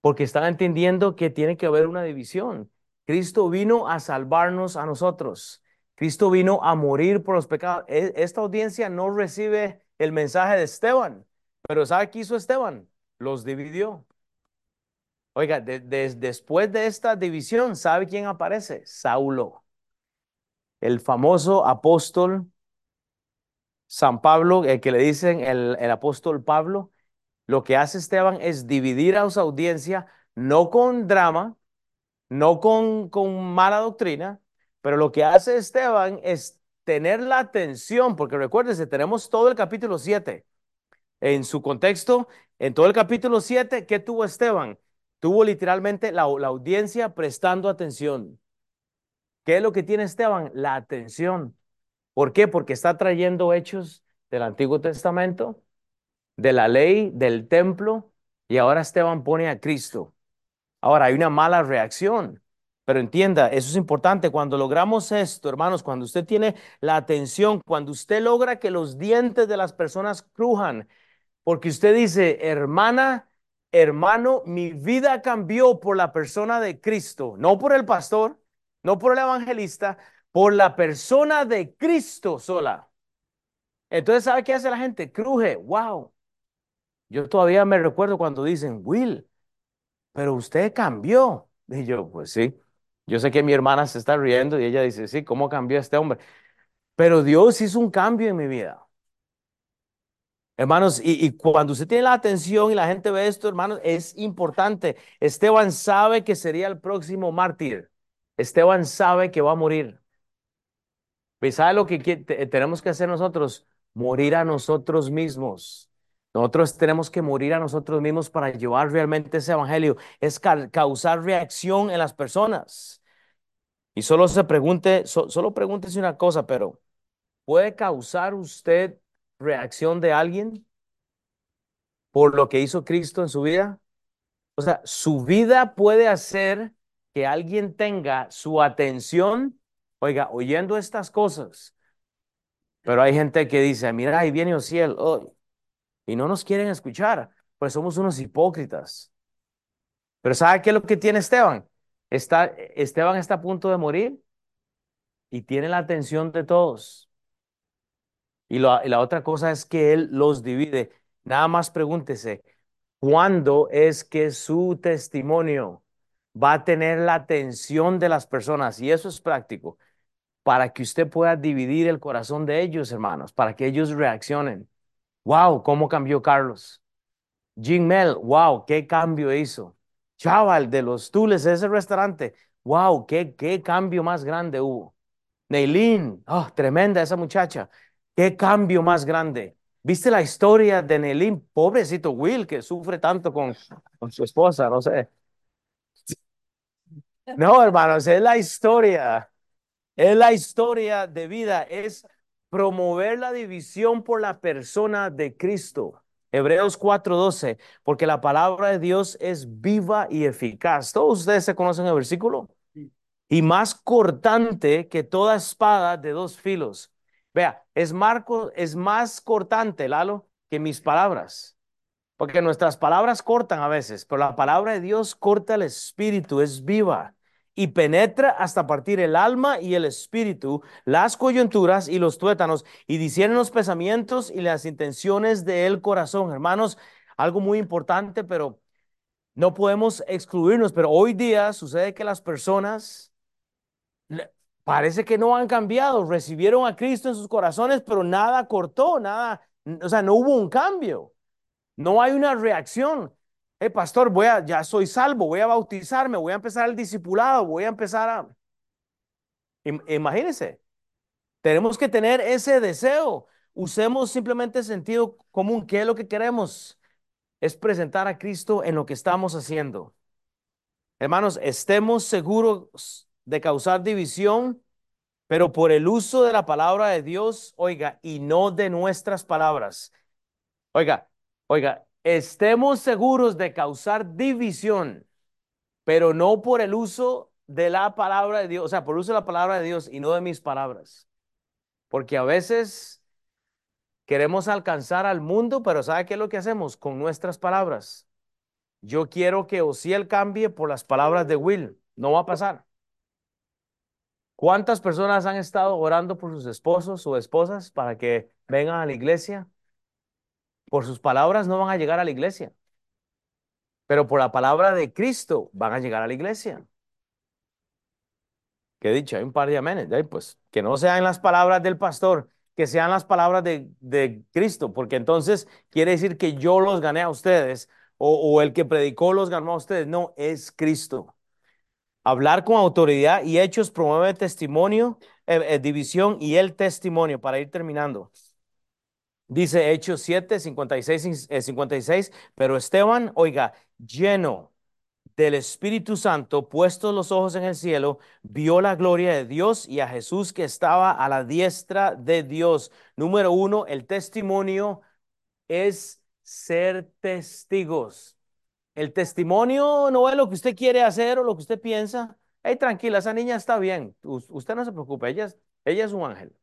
S1: Porque están entendiendo que tiene que haber una división. Cristo vino a salvarnos a nosotros. Cristo vino a morir por los pecados. E, esta audiencia no recibe el mensaje de Esteban, pero ¿sabe qué hizo Esteban? Los dividió. Oiga, después de esta división, ¿sabe quién aparece? Saulo, el famoso apóstol San Pablo, el que le dicen el, el apóstol Pablo. Lo que hace Esteban es dividir a su audiencia, no con drama, no con, con mala doctrina, pero lo que hace Esteban es tener la atención, porque recuérdense, tenemos todo el capítulo 7. En su contexto, en todo el capítulo 7, ¿qué tuvo Esteban? Tuvo literalmente la, audiencia prestando atención. ¿Qué es lo que tiene Esteban? La atención. ¿Por qué? Porque está trayendo hechos del Antiguo Testamento, de la ley, del templo, y ahora Esteban pone a Cristo. Ahora hay una mala reacción, pero entienda, eso es importante. Cuando logramos esto, hermanos, cuando usted tiene la atención, cuando usted logra que los dientes de las personas crujan, porque usted dice, hermana, hermano, mi vida cambió por la persona de Cristo, no por el pastor, no por el evangelista, por la persona de Cristo sola. Entonces, ¿sabe qué hace la gente? Cruje, wow. Yo todavía me recuerdo cuando dicen, Will, pero usted cambió. Y yo, pues sí. Yo sé que mi hermana se está riendo y ella dice, sí, ¿cómo cambió este hombre? Pero Dios hizo un cambio en mi vida. Hermanos, y, cuando usted tiene la atención y la gente ve esto, hermanos, es importante. Esteban sabe que sería el próximo mártir. Esteban sabe que va a morir. ¿Y sabe lo que tenemos que hacer nosotros? Morir a nosotros mismos. Nosotros tenemos que morir a nosotros mismos para llevar realmente ese evangelio. Es causar reacción en las personas. Y solo se pregunte, solo pregúntese una cosa, pero ¿puede causar usted reacción de alguien por lo que hizo Cristo en su vida? O sea, su vida puede hacer que alguien tenga su atención, oiga, oyendo estas cosas. Pero hay gente que dice, mira, ahí viene Ociel hoy. Y no nos quieren escuchar, pues somos unos hipócritas. Pero ¿sabe qué es lo que tiene Esteban? Está, Esteban está a punto de morir y tiene la atención de todos. Y la, otra cosa es que Él los divide. Nada más pregúntese, ¿cuándo es que su testimonio va a tener la atención de las personas? Y eso es práctico, para que usted pueda dividir el corazón de ellos, hermanos, para que ellos reaccionen. Wow, cómo cambió Carlos. Jim Mel, wow, qué cambio hizo. Chaval, de los Tules, ese restaurante, wow, qué, qué cambio más grande hubo. Neilín, oh, tremenda esa muchacha. Qué cambio más grande. ¿Viste la historia de Nelín? Pobrecito Will, que sufre tanto con, con su esposa, no sé. No, hermanos, es la historia. Es la historia de vida. Es promover la división por la persona de Cristo. Hebreos 4:12, porque la palabra de Dios es viva y eficaz. ¿Todos ustedes se conocen el versículo? Y más cortante que toda espada de dos filos Vea, es, marco, es más cortante, Lalo, que mis palabras. Porque nuestras palabras cortan a veces, pero la palabra de Dios corta el espíritu, es viva. y penetra hasta partir el alma y el espíritu, las coyunturas y los tuétanos, y discierne los pensamientos y las intenciones del corazón. Hermanos, algo muy importante, pero no podemos excluirnos, pero hoy día sucede que las personas parece que no han cambiado, recibieron a Cristo en sus corazones, pero nada cortó, nada, o sea, no hubo un cambio, no hay una reacción. Eh, pastor, voy a, ya soy salvo, voy a bautizarme, voy a empezar el discipulado, voy a empezar a... Imagínense, tenemos que tener ese deseo. Usemos simplemente sentido común. ¿Qué es lo que queremos? Es presentar a Cristo en lo que estamos haciendo. Hermanos, estemos seguros de causar división, pero por el uso de la palabra de Dios, oiga, y no de nuestras palabras. Oiga, oiga, estemos seguros de causar división, pero no por el uso de la palabra de Dios, o sea, por el uso de la palabra de Dios y no de mis palabras. Porque a veces queremos alcanzar al mundo, pero ¿sabe qué es lo que hacemos con nuestras palabras? Yo quiero que Osiel cambie por las palabras de Will. No va a pasar. ¿Cuántas personas han estado orando por sus esposos o esposas para que vengan a la iglesia? Por sus palabras no van a llegar a la iglesia, pero por la palabra de Cristo van a llegar a la iglesia. ¿Qué dicho? Hay un par de amenes. Pues que no sean las palabras del pastor, que sean las palabras de, de Cristo, porque entonces quiere decir que yo los gané a ustedes o, o el que predicó los ganó a ustedes. No, es Cristo. Hablar con autoridad y hechos promueve testimonio, eh, eh, división y el testimonio para ir terminando. Dice Hechos 7, 56, 56, pero Esteban, oiga, lleno del Espíritu Santo, puestos los ojos en el cielo, vio la gloria de Dios y a Jesús que estaba a la diestra de Dios. Número uno, el testimonio es ser testigos. El testimonio no es lo que usted quiere hacer o lo que usted piensa. Hey, tranquila, esa niña está bien. usted no se preocupe, ella es, ella es un ángel.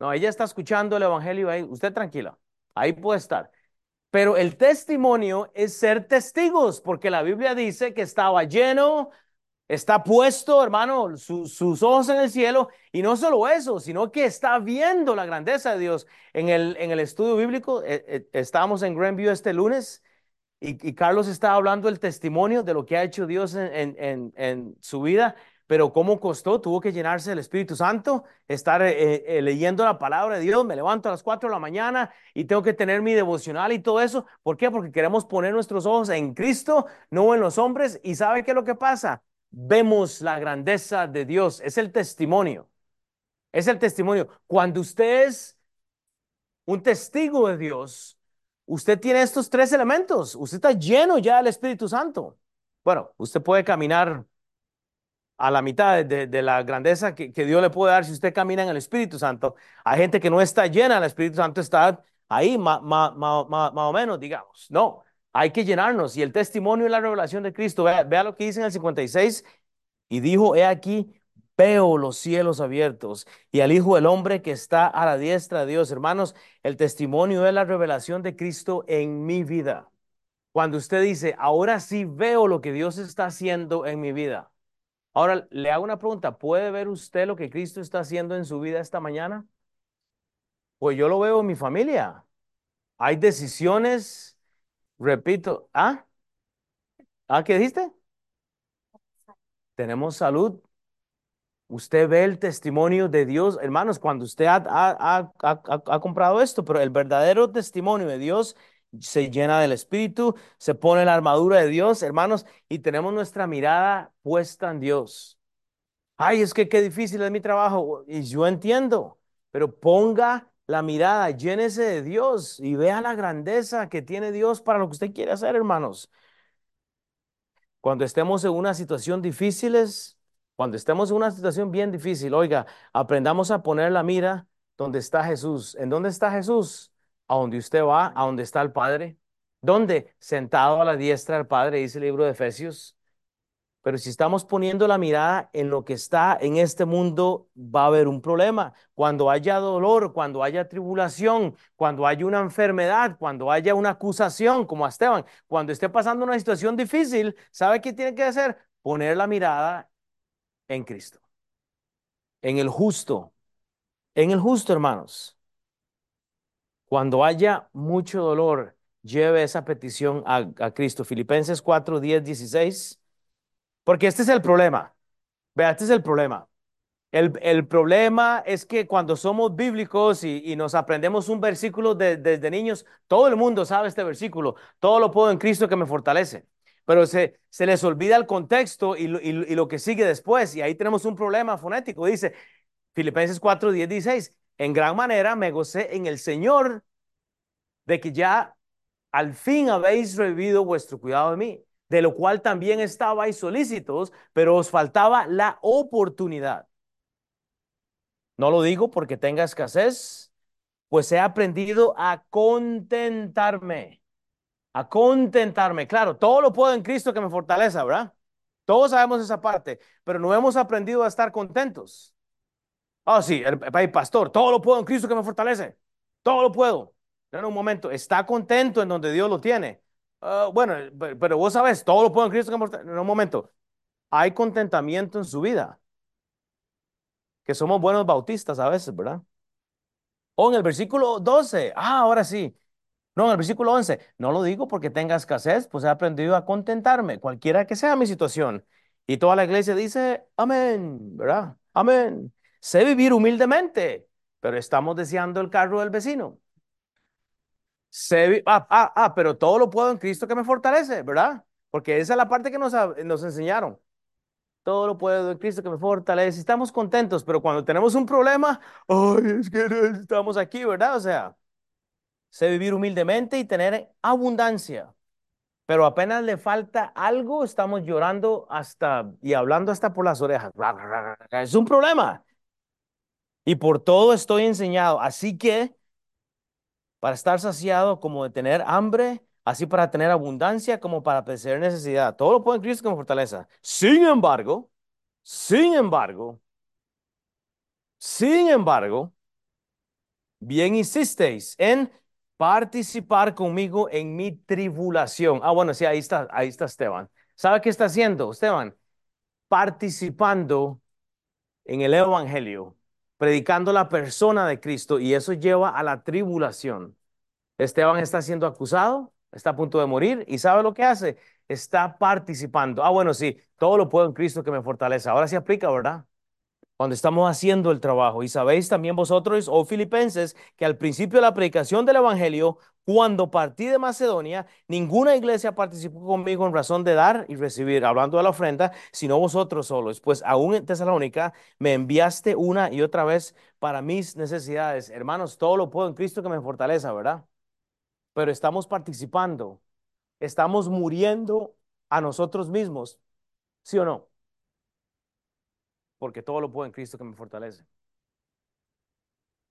S1: No, ella está escuchando el evangelio ahí. Usted tranquila, ahí puede estar. Pero el testimonio es ser testigos, porque la Biblia dice que estaba lleno, está puesto, hermano, sus ojos en el cielo. Y no solo eso, sino que está viendo la grandeza de Dios. En el, en el estudio bíblico, eh, eh, estábamos en Grandview este lunes y, Carlos estaba hablando del testimonio de lo que ha hecho Dios en, su vida, pero cómo costó, tuvo que llenarse del Espíritu Santo, estar eh, eh, leyendo la palabra de Dios, me levanto a las 4 de la mañana y tengo que tener mi devocional y todo eso. ¿Por qué? Porque queremos poner nuestros ojos en Cristo, no en los hombres. ¿Y sabe qué es lo que pasa? Vemos la grandeza de Dios, es el testimonio. Es el testimonio. Cuando usted es un testigo de Dios, usted tiene estos tres elementos. Usted está lleno ya del Espíritu Santo. Bueno, usted puede caminar a la mitad de, la grandeza que, Dios le puede dar si usted camina en el Espíritu Santo. Hay gente que no está llena del Espíritu Santo, está ahí más o menos, digamos. No, hay que llenarnos. Y el testimonio y la revelación de Cristo, vea, vea lo que dice en el 56. Y dijo, he aquí, veo los cielos abiertos y al Hijo del Hombre que está a la diestra de Dios. Hermanos, el testimonio es la revelación de Cristo en mi vida. Cuando usted dice, ahora sí veo lo que Dios está haciendo en mi vida. Ahora le hago una pregunta, ¿puede ver usted lo que Cristo está haciendo en su vida esta mañana? Pues yo lo veo en mi familia. Hay decisiones, repito, ¿ah? ¿Ah, qué dijiste? Tenemos salud, Usted ve el testimonio de Dios, hermanos, cuando usted ha, comprado esto, pero el verdadero testimonio de Dios se llena del Espíritu, se pone la armadura de Dios, hermanos, y tenemos nuestra mirada puesta en Dios. Ay, es que qué difícil es mi trabajo. Y yo entiendo, pero ponga la mirada, llénese de Dios y vea la grandeza que tiene Dios para lo que usted quiere hacer, hermanos. Cuando estemos en una situación difíciles, cuando estemos en una situación bien difícil, oiga, aprendamos a poner la mira donde está Jesús. ¿En dónde está Jesús? A donde usted va, a donde está el Padre. ¿Dónde? Sentado a la diestra del Padre, dice el libro de Efesios. Pero si estamos poniendo la mirada en lo que está en este mundo, va a haber un problema. Cuando haya dolor, cuando haya tribulación, cuando haya una enfermedad, cuando haya una acusación, como a Esteban, cuando esté pasando una situación difícil, ¿sabe qué tiene que hacer? Poner la mirada en Cristo, en el justo, en el justo, hermanos. Cuando haya mucho dolor, lleve esa petición a, a Cristo. Filipenses 4, 10, 16. Porque este es el problema. Vea, este es el problema. El, el problema es que cuando somos bíblicos y, y nos aprendemos un versículo de- desde niños, todo el mundo sabe este versículo. Todo lo puedo en Cristo que me fortalece. Pero se, se les olvida el contexto y lo, y lo- que sigue después. Y ahí tenemos un problema fonético. Dice Filipenses 4, 10, 16. En gran manera me gocé en el Señor de que ya al fin habéis revivido vuestro cuidado de mí, de lo cual también estabais solícitos, pero os faltaba la oportunidad. No lo digo porque tenga escasez, pues he aprendido a contentarme, a contentarme. Claro, todo lo puedo en Cristo que me fortaleza, ¿verdad? Todos sabemos esa parte, pero no hemos aprendido a estar contentos. Ah, sí, el, pastor, todo lo puedo en Cristo que me fortalece. Todo lo puedo. En un momento, está contento en donde Dios lo tiene. Ah, bueno, pero, pero vos sabes, todo lo puedo en Cristo que me fortalece. En un momento, hay contentamiento en su vida. Que somos buenos bautistas a veces, ¿verdad? O en el versículo 12, ah, ahora sí. No, en el versículo 11, no lo digo porque tenga escasez, pues he aprendido a contentarme, cualquiera que sea mi situación. Y toda la iglesia dice, amén, ¿verdad? Amén. Sé vivir humildemente, pero estamos deseando el carro del vecino. Sé ah, ah, ah, pero todo lo puedo en Cristo que me fortalece, ¿verdad? Porque esa es la parte que nos, nos enseñaron. Todo lo puedo en Cristo que me fortalece. Estamos contentos, pero cuando tenemos un problema, ay, es que no estamos aquí, ¿verdad? O sea, sé vivir humildemente y tener abundancia. Pero apenas le falta algo, estamos llorando hasta y hablando hasta por las orejas. Es un problema. Y por todo estoy enseñado. Así que para estar saciado como de tener hambre, así para tener abundancia como para padecer necesidad. Todo lo puedo en Cristo me fortaleza. Sin embargo, sin embargo, sin embargo, bien hicisteis en participar conmigo en mi tribulación. Ah, bueno, sí, ahí está, ahí está Esteban. ¿Sabe qué está haciendo, Esteban? Participando en el Evangelio, predicando la persona de Cristo y eso lleva a la tribulación. Esteban está siendo acusado, está a punto de morir y ¿sabe lo que hace? Está participando. Ah, bueno, sí, todo lo puedo en Cristo que me fortalece. Ahora sí aplica, ¿verdad? Cuando estamos haciendo el trabajo. Y sabéis también vosotros, oh filipenses, que al principio de la predicación del Evangelio, cuando partí de Macedonia, ninguna iglesia participó conmigo en razón de dar y recibir, hablando de la ofrenda, sino vosotros solos. Pues aún en Tesalónica me enviaste una y otra vez para mis necesidades. Hermanos, todo lo puedo en Cristo que me fortaleza, ¿verdad? Pero estamos participando, estamos muriendo a nosotros mismos, ¿sí o no? Porque todo lo puedo en Cristo que me fortalece.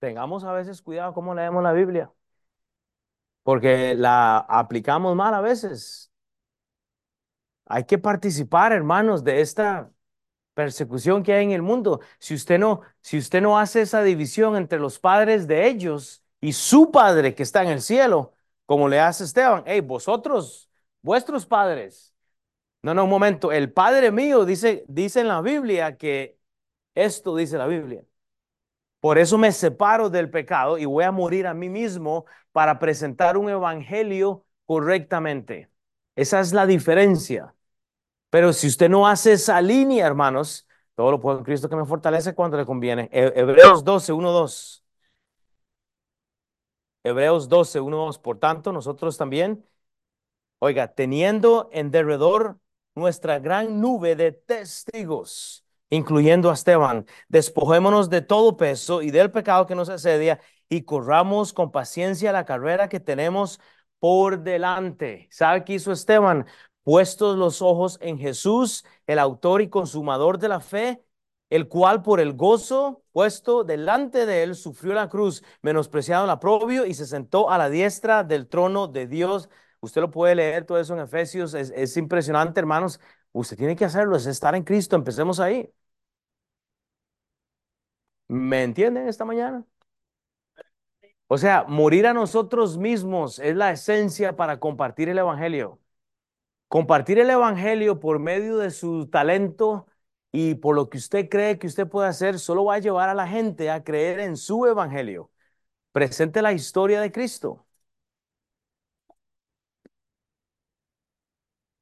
S1: Tengamos a veces cuidado cómo leemos la Biblia, porque la aplicamos mal a veces. Hay que participar, hermanos, de esta persecución que hay en el mundo. Si usted no, si usted no hace esa división entre los padres de ellos y su padre que está en el cielo, como le hace Esteban, hey, vosotros, vuestros padres. No, no, un momento. El padre mío dice, dice en la Biblia que esto dice la Biblia. Por eso me separo del pecado y voy a morir a mí mismo para presentar un evangelio correctamente. Esa es la diferencia. Pero si usted no hace esa línea, hermanos, todo lo puedo en Cristo que me fortalece cuando le conviene. He- Hebreos 12, 1, 2. Hebreos 12, 1, 2. Por tanto, nosotros también, oiga, teniendo en derredor nuestra gran nube de testigos, incluyendo a Esteban, despojémonos de todo peso y del pecado que nos asedia y corramos con paciencia la carrera que tenemos por delante. ¿Sabe qué hizo Esteban? Puestos los ojos en Jesús, el autor y consumador de la fe, el cual por el gozo puesto delante de él sufrió la cruz, menospreciado el aprobio y se sentó a la diestra del trono de Dios. Usted lo puede leer todo eso en Efesios, es, es impresionante, hermanos. Usted tiene que hacerlo, es estar en Cristo, empecemos ahí. ¿Me entienden esta mañana? O sea, morir a nosotros mismos es la esencia para compartir el Evangelio. Compartir el Evangelio por medio de su talento y por lo que usted cree que usted puede hacer, solo va a llevar a la gente a creer en su evangelio. Presente la historia de Cristo.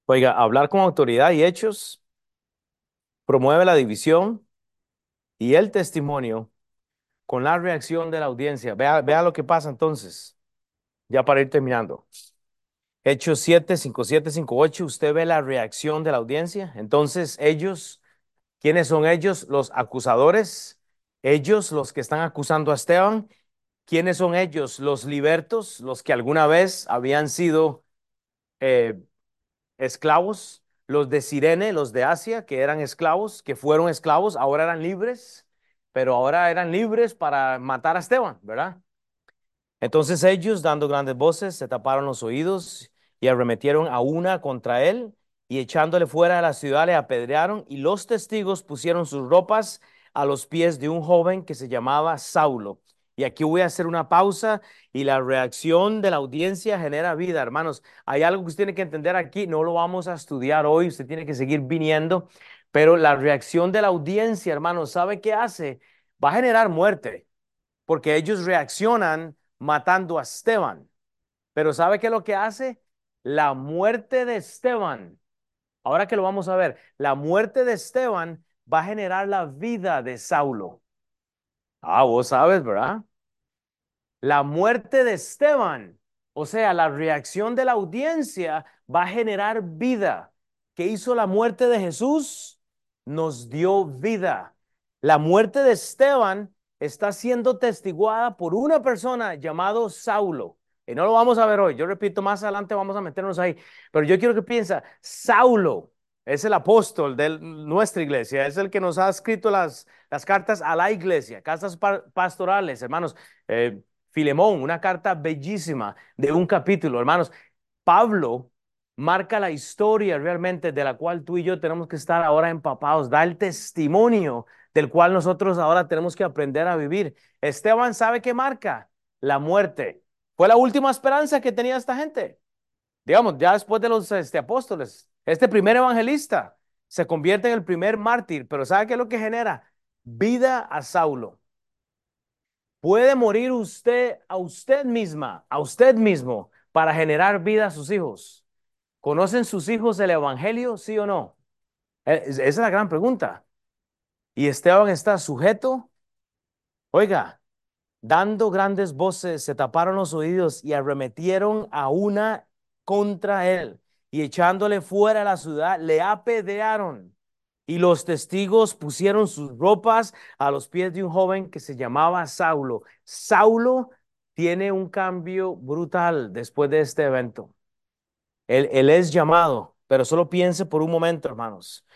S1: Oiga, hablar con autoridad y hechos promueve la división y el testimonio con la reacción de la audiencia. Vea, vea lo que pasa entonces, ya para ir terminando. Hechos 7, 5, 7, 5, 8, usted ve la reacción de la audiencia. Entonces ellos, ¿quiénes son ellos? Los acusadores, ellos los que están acusando a Esteban. ¿Quiénes son ellos? Los libertos, los que alguna vez habían sido eh, esclavos, los de Sirene, los de Asia, que eran esclavos, que fueron esclavos, ahora eran libres, pero ahora eran libres para matar a Esteban, ¿verdad? Entonces ellos, dando grandes voces, se taparon los oídos y arremetieron a una contra él y echándole fuera de la ciudad le apedrearon y los testigos pusieron sus ropas a los pies de un joven que se llamaba Saulo. Y aquí voy a hacer una pausa y la reacción de la audiencia genera vida, hermanos. Hay algo que usted tiene que entender aquí, no lo vamos a estudiar hoy, usted tiene que seguir viniendo, pero la reacción de la audiencia, hermanos, ¿sabe qué hace? Va a generar muerte, porque ellos reaccionan matando a Esteban. Pero ¿sabe qué es lo que hace? La muerte de Esteban. Ahora que lo vamos a ver, la muerte de Esteban va a generar la vida de Saulo. Ah, vos sabes, ¿verdad? La muerte de Esteban, o sea, la reacción de la audiencia va a generar vida. ¿Qué hizo la muerte de Jesús? Nos dio vida. La muerte de Esteban está siendo testiguada por una persona llamado Saulo. Y no lo vamos a ver hoy. Yo repito, más adelante vamos a meternos ahí. Pero yo quiero que piensa, Saulo es el apóstol de nuestra iglesia, es el que nos ha escrito las, las cartas a la iglesia, cartas pastorales, hermanos. Eh, Filemón, una carta bellísima de un capítulo, hermanos. Pablo marca la historia realmente de la cual tú y yo tenemos que estar ahora empapados, da el testimonio del cual nosotros ahora tenemos que aprender a vivir. Esteban sabe qué marca la muerte. Fue la última esperanza que tenía esta gente. Digamos, ya después de los este, apóstoles, este primer evangelista se convierte en el primer mártir, pero ¿sabe qué es lo que genera? Vida a Saulo. Puede morir usted a usted misma, a usted mismo, para generar vida a sus hijos. ¿Conocen sus hijos el Evangelio, sí o no? E, esa es la gran pregunta. Y Esteban está sujeto, oiga, dando grandes voces, se taparon los oídos y arremetieron a una contra él y echándole fuera de la ciudad, le apedrearon. Y los testigos pusieron sus ropas a los pies de un joven que se llamaba Saulo. Saulo tiene un cambio brutal después de este evento. Él, es llamado, pero solo piense por un momento, hermanos.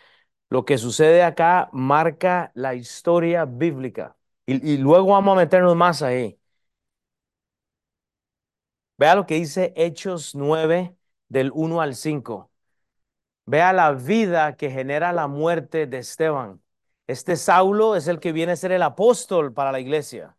S1: Lo que sucede acá marca la historia bíblica. Y, y luego vamos a meternos más ahí. Vea lo que dice Hechos 9 del 1 al 5. Vea la vida que genera la muerte de Esteban. Este Saulo es el que viene a ser el apóstol para la iglesia.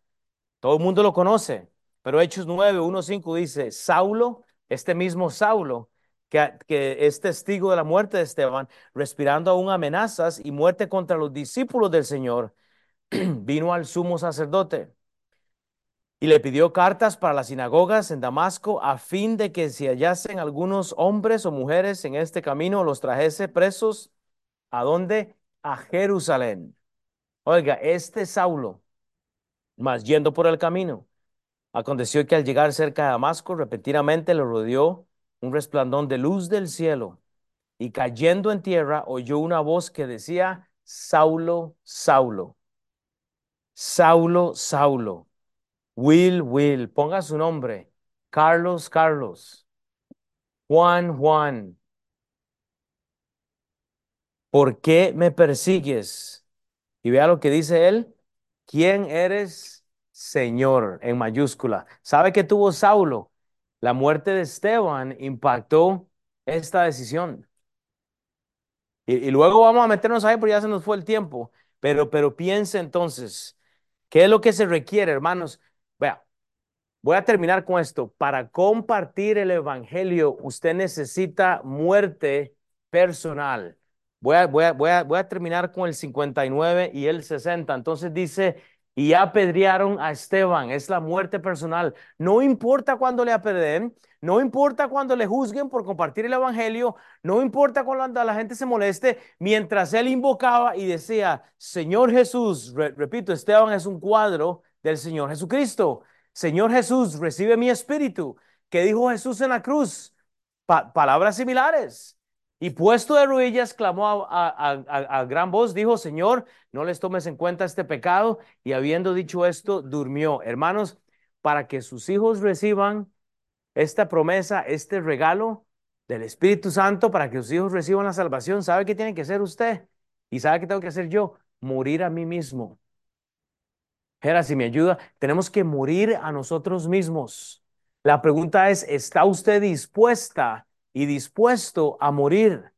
S1: Todo el mundo lo conoce, pero Hechos 9, 1, 5 dice, Saulo, este mismo Saulo, que, que es testigo de la muerte de Esteban, respirando aún amenazas y muerte contra los discípulos del Señor, vino al sumo sacerdote y le pidió cartas para las sinagogas en Damasco a fin de que si hallasen algunos hombres o mujeres en este camino los trajese presos a dónde? A Jerusalén. Oiga, este Saulo, más yendo por el camino, aconteció que al llegar cerca de Damasco, repentinamente le rodeó un resplandor de luz del cielo y cayendo en tierra oyó una voz que decía, Saulo, Saulo, Saulo, Saulo Will, Will, ponga su nombre. Carlos, Carlos. Juan, Juan. ¿Por qué me persigues? Y vea lo que dice él. ¿Quién eres, Señor? En mayúscula. ¿Sabe qué tuvo Saulo? La muerte de Esteban impactó esta decisión. Y, luego vamos a meternos ahí porque ya se nos fue el tiempo. Pero, pero piense entonces, ¿qué es lo que se requiere, hermanos? Voy a terminar con esto. Para compartir el Evangelio, usted necesita muerte personal. Voy a terminar con el 59 y el 60. Entonces dice, y apedrearon a Esteban, es la muerte personal. No importa cuando le apedreen, no importa cuando le juzguen por compartir el evangelio, no importa cuando la gente se moleste, mientras él invocaba y decía, Señor Jesús, repito, Esteban es un cuadro del Señor Jesucristo. Señor Jesús, recibe mi espíritu. ¿Qué dijo Jesús en la cruz? palabras similares. Y puesto de rodillas, clamó a, gran voz, dijo, Señor, no les tomes en cuenta este pecado. Y habiendo dicho esto, durmió. Hermanos, para que sus hijos reciban esta promesa, este regalo del Espíritu Santo, para que sus hijos reciban la salvación, ¿sabe qué tiene que hacer usted? ¿Y sabe qué tengo que hacer yo? Morir a mí mismo. Jera, si me ayuda, tenemos que morir a nosotros mismos. La pregunta es, ¿está usted dispuesta y dispuesto a morir.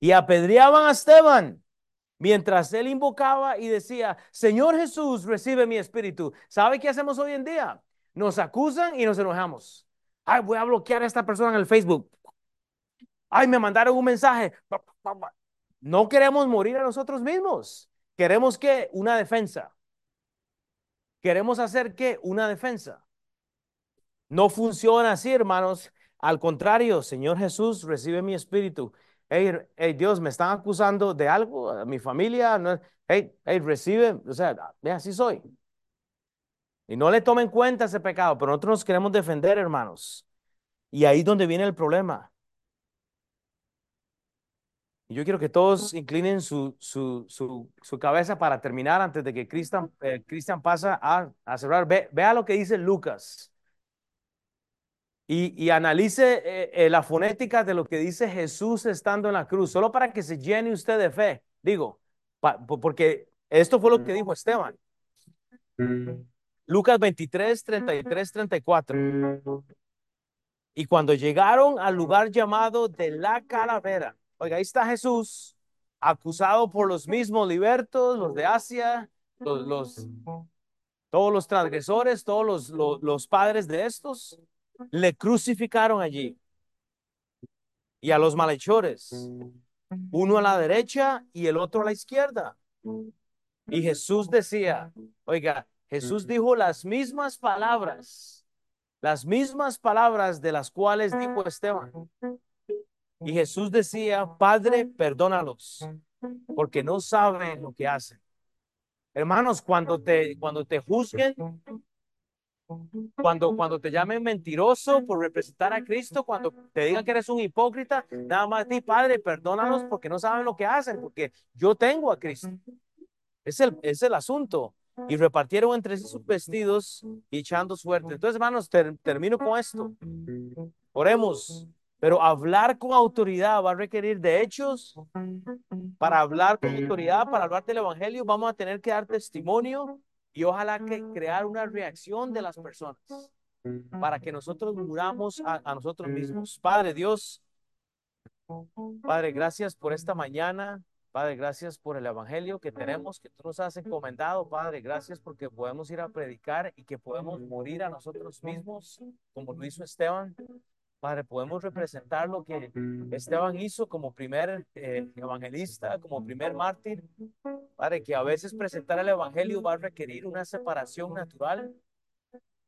S1: Y apedreaban a Esteban mientras él invocaba y decía, Señor Jesús, recibe mi espíritu. ¿Sabe qué hacemos hoy en día? Nos acusan y nos enojamos. Ay, voy a bloquear a esta persona en el Facebook. Ay, me mandaron un mensaje. No queremos morir a nosotros mismos. Queremos que una defensa. Queremos hacer que una defensa. No funciona así, hermanos. Al contrario, Señor Jesús, recibe mi espíritu. Hey, Dios, me están acusando de algo, a mi familia. No, hey, hey, recibe, o sea, así soy. Y no le tomen cuenta ese pecado, pero nosotros nos queremos defender, hermanos. Y ahí es donde viene el problema. Y yo quiero que todos inclinen su, su, su, cabeza para terminar antes de que Cristian eh, pasa a, a cerrar. Ve, vea lo que dice Lucas y, analice eh, eh, la fonética de lo que dice Jesús estando en la cruz, solo para que se llene usted de fe. Digo, porque esto fue lo que dijo Esteban. Lucas 23, 33, 34. Y cuando llegaron al lugar llamado de la calavera, oiga, ahí está Jesús, acusado por los mismos libertos, los de Asia, los, todos los transgresores, todos los, los, padres de estos le crucificaron allí. Y a los malhechores, uno a la derecha y el otro a la izquierda. Y Jesús decía, oiga, Jesús dijo las mismas palabras, las mismas palabras de las cuales dijo Esteban. Y Jesús decía, Padre, perdónalos, porque no saben lo que hacen. Hermanos, cuando te, cuando te juzguen, cuando, cuando te llamen mentiroso por representar a Cristo, cuando te digan que eres un hipócrita, nada más di, Padre, perdónalos porque no saben lo que hacen, porque yo tengo a Cristo. Es el, es el asunto. Y repartieron entre sí sus vestidos y echando suerte. Entonces, hermanos, termino con esto. Oremos. Pero hablar con autoridad va a requerir de hechos. Para hablar con autoridad, para hablar del Evangelio, vamos a tener que dar testimonio y ojalá que crear una reacción de las personas para que nosotros muramos a, nosotros mismos. Padre Dios, Padre, gracias por esta mañana. Padre, gracias por el evangelio que tenemos, que tú nos has encomendado. Padre, gracias porque podemos ir a predicar y que podemos morir a nosotros mismos, como lo hizo Esteban. Padre, podemos representar lo que Esteban hizo como primer eh, evangelista, como primer mártir. Padre, que a veces presentar el evangelio va a requerir una separación natural.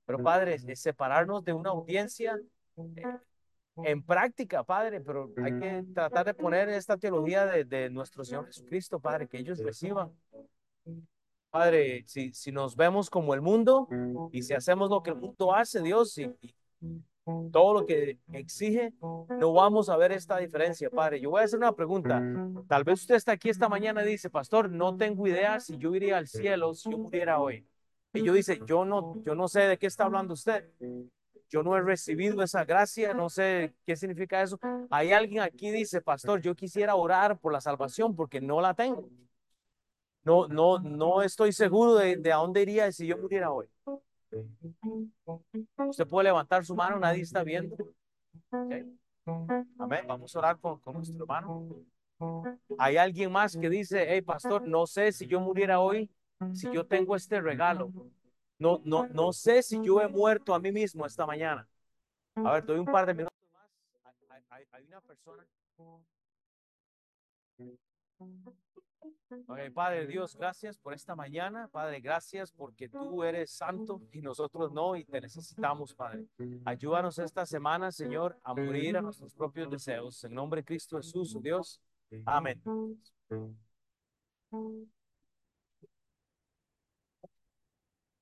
S1: Pero Padre, separarnos de una audiencia eh, en práctica, Padre, pero hay que tratar de poner esta teología de, de nuestro Señor Jesucristo, Padre, que ellos reciban. Padre, si, si nos vemos como el mundo y si hacemos lo que el mundo hace, Dios, y, todo lo que exige, no vamos a ver esta diferencia, Padre. Yo voy a hacer una pregunta. Tal vez usted está aquí esta mañana y dice, Pastor, no tengo idea si yo iría al cielo si yo muriera hoy. Y yo dice, yo no, yo no sé de qué está hablando usted. Yo no he recibido esa gracia, no sé qué significa eso. Hay alguien aquí dice, Pastor, yo quisiera orar por la salvación porque no la tengo. No, no, no estoy seguro de, de a dónde iría si yo muriera hoy. Usted puede levantar su mano, nadie está viendo. Amén. Vamos a orar con, nuestro hermano. Hay alguien más que dice, hey pastor, no sé si yo muriera hoy, si yo tengo este regalo. No, no, no sé si yo he muerto a mí mismo esta mañana. A ver, doy un par de minutos más. Hay, hay una persona. Padre Dios, gracias por esta mañana. Padre, gracias porque tú eres santo y nosotros no y te necesitamos, Padre. Ayúdanos esta semana, Señor, a morir a nuestros propios deseos. En nombre de Cristo Jesús, Dios. Amén.